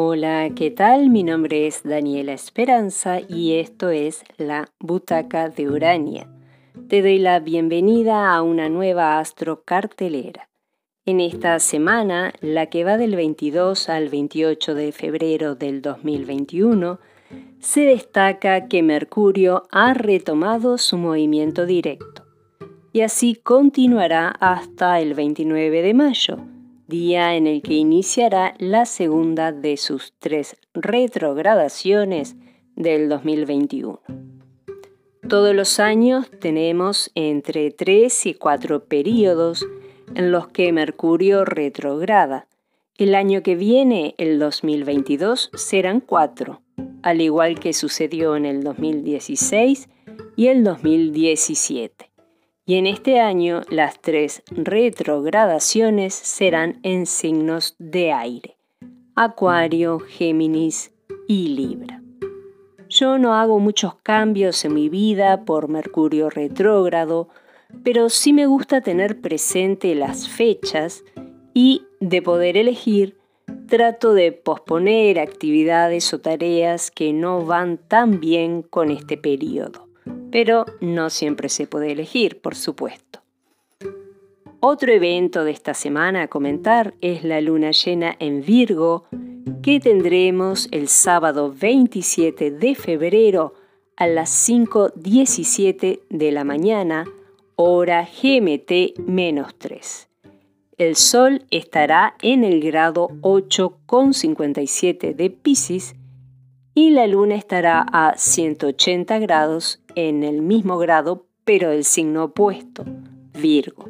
Hola, ¿qué tal? Mi nombre es Daniela Esperanza y esto es la Butaca de Urania. Te doy la bienvenida a una nueva astro cartelera. En esta semana, la que va del 22 al 28 de febrero del 2021, se destaca que Mercurio ha retomado su movimiento directo y así continuará hasta el 29 de mayo día en el que iniciará la segunda de sus tres retrogradaciones del 2021. Todos los años tenemos entre tres y cuatro periodos en los que Mercurio retrograda. El año que viene, el 2022, serán cuatro, al igual que sucedió en el 2016 y el 2017 y en este año las tres retrogradaciones serán en signos de aire, Acuario, Géminis y Libra. Yo no hago muchos cambios en mi vida por Mercurio retrógrado, pero sí me gusta tener presente las fechas y, de poder elegir, trato de posponer actividades o tareas que no van tan bien con este periodo pero no siempre se puede elegir, por supuesto. Otro evento de esta semana a comentar es la luna llena en Virgo que tendremos el sábado 27 de febrero a las 5.17 de la mañana, hora GMT menos 3. El Sol estará en el grado 8,57 de Pisces y la Luna estará a 180 grados en el mismo grado, pero del signo opuesto, Virgo.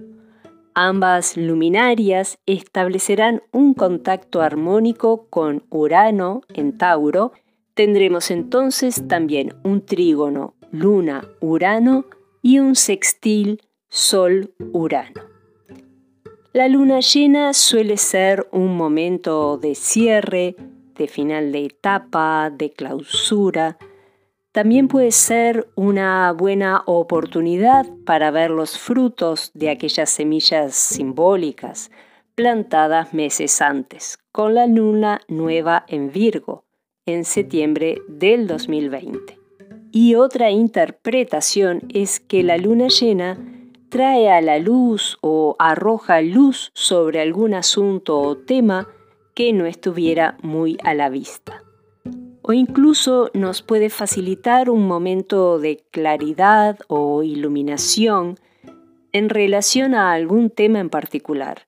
Ambas luminarias establecerán un contacto armónico con Urano en Tauro. Tendremos entonces también un trígono Luna-Urano y un sextil Sol-Urano. La luna llena suele ser un momento de cierre, de final de etapa, de clausura, también puede ser una buena oportunidad para ver los frutos de aquellas semillas simbólicas plantadas meses antes, con la luna nueva en Virgo, en septiembre del 2020. Y otra interpretación es que la luna llena trae a la luz o arroja luz sobre algún asunto o tema que no estuviera muy a la vista o incluso nos puede facilitar un momento de claridad o iluminación en relación a algún tema en particular.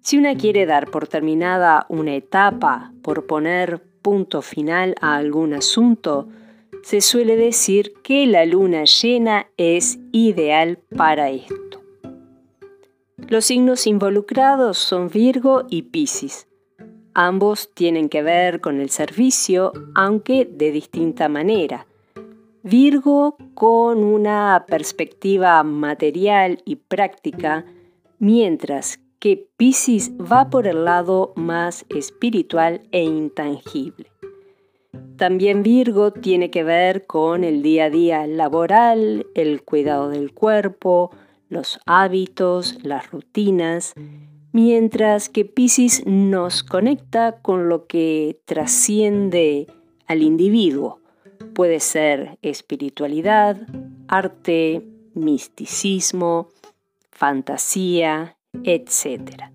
Si una quiere dar por terminada una etapa, por poner punto final a algún asunto, se suele decir que la luna llena es ideal para esto. Los signos involucrados son Virgo y Piscis. Ambos tienen que ver con el servicio, aunque de distinta manera. Virgo con una perspectiva material y práctica, mientras que Pisces va por el lado más espiritual e intangible. También Virgo tiene que ver con el día a día laboral, el cuidado del cuerpo, los hábitos, las rutinas, mientras que Pisces nos conecta con lo que trasciende al individuo. Puede ser espiritualidad, arte, misticismo, fantasía, etc.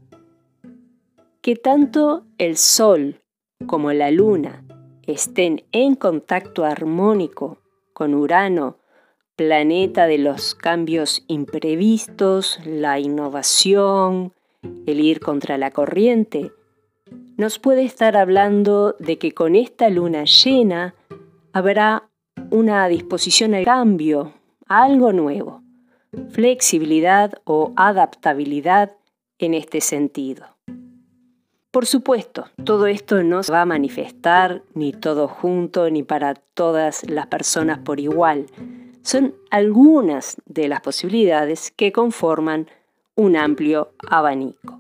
Que tanto el Sol como la Luna estén en contacto armónico con Urano, planeta de los cambios imprevistos, la innovación, el ir contra la corriente, nos puede estar hablando de que con esta luna llena habrá una disposición al cambio, a algo nuevo, flexibilidad o adaptabilidad en este sentido. Por supuesto, todo esto no se va a manifestar ni todo junto ni para todas las personas por igual. Son algunas de las posibilidades que conforman un amplio abanico.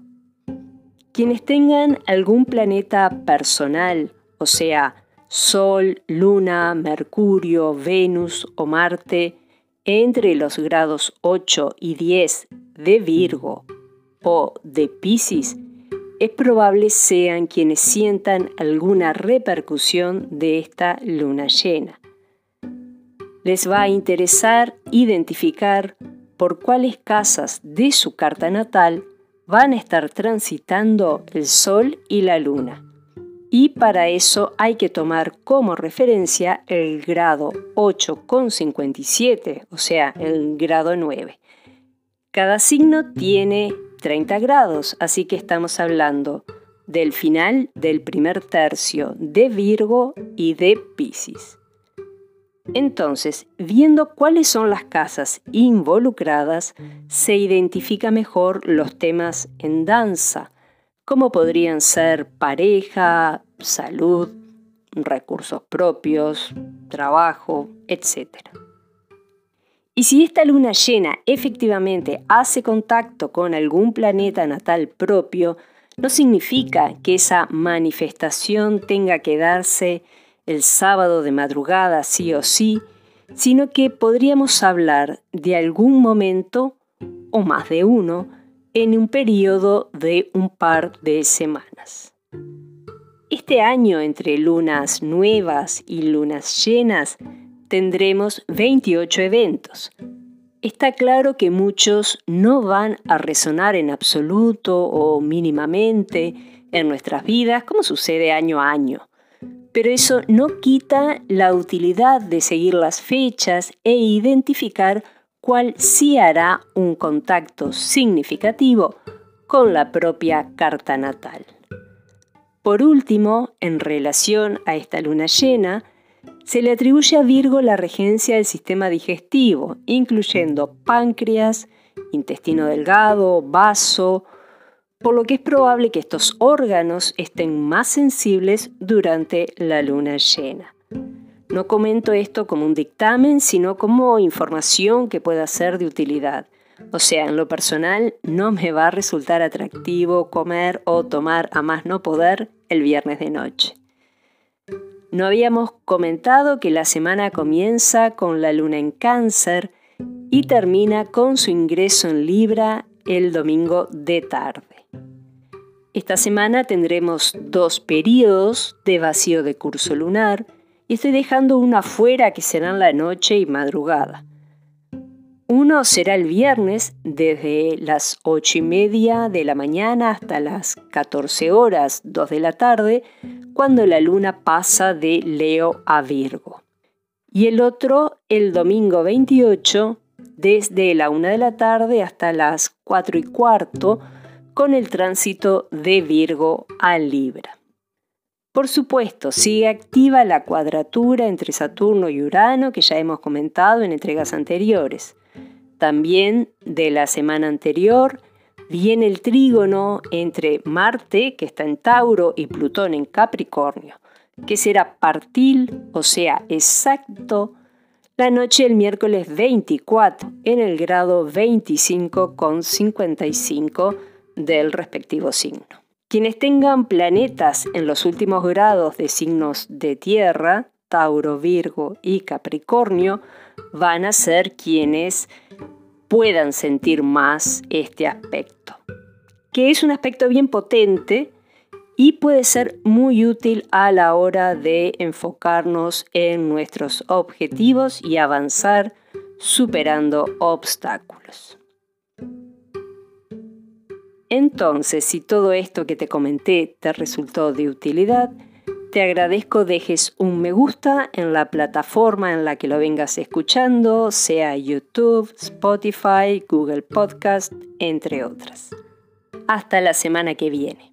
Quienes tengan algún planeta personal, o sea, Sol, Luna, Mercurio, Venus o Marte, entre los grados 8 y 10 de Virgo o de Pisces, es probable sean quienes sientan alguna repercusión de esta luna llena. Les va a interesar identificar por cuáles casas de su carta natal van a estar transitando el Sol y la Luna. Y para eso hay que tomar como referencia el grado 8,57, o sea, el grado 9. Cada signo tiene 30 grados, así que estamos hablando del final del primer tercio de Virgo y de Pisces. Entonces, viendo cuáles son las casas involucradas, se identifica mejor los temas en danza, como podrían ser pareja, salud, recursos propios, trabajo, etc. Y si esta luna llena efectivamente hace contacto con algún planeta natal propio, no significa que esa manifestación tenga que darse el sábado de madrugada sí o sí, sino que podríamos hablar de algún momento, o más de uno, en un periodo de un par de semanas. Este año entre lunas nuevas y lunas llenas tendremos 28 eventos. Está claro que muchos no van a resonar en absoluto o mínimamente en nuestras vidas, como sucede año a año. Pero eso no quita la utilidad de seguir las fechas e identificar cuál sí hará un contacto significativo con la propia carta natal. Por último, en relación a esta luna llena, se le atribuye a Virgo la regencia del sistema digestivo, incluyendo páncreas, intestino delgado, vaso, por lo que es probable que estos órganos estén más sensibles durante la luna llena. No comento esto como un dictamen, sino como información que pueda ser de utilidad. O sea, en lo personal no me va a resultar atractivo comer o tomar a más no poder el viernes de noche. No habíamos comentado que la semana comienza con la luna en cáncer y termina con su ingreso en Libra el domingo de tarde. Esta semana tendremos dos periodos de vacío de curso lunar y estoy dejando uno afuera que serán la noche y madrugada. Uno será el viernes desde las 8 y media de la mañana hasta las 14 horas 2 de la tarde, cuando la luna pasa de Leo a Virgo. Y el otro el domingo 28 desde la 1 de la tarde hasta las 4 y cuarto con el tránsito de Virgo a Libra. Por supuesto, sigue activa la cuadratura entre Saturno y Urano que ya hemos comentado en entregas anteriores. También de la semana anterior viene el trígono entre Marte, que está en Tauro, y Plutón en Capricornio, que será partil, o sea, exacto, la noche del miércoles 24 en el grado 25 con 55 del respectivo signo. Quienes tengan planetas en los últimos grados de signos de tierra, Tauro, Virgo y Capricornio, van a ser quienes puedan sentir más este aspecto, que es un aspecto bien potente y puede ser muy útil a la hora de enfocarnos en nuestros objetivos y avanzar superando obstáculos. Entonces, si todo esto que te comenté te resultó de utilidad, te agradezco dejes un me gusta en la plataforma en la que lo vengas escuchando, sea YouTube, Spotify, Google Podcast, entre otras. Hasta la semana que viene.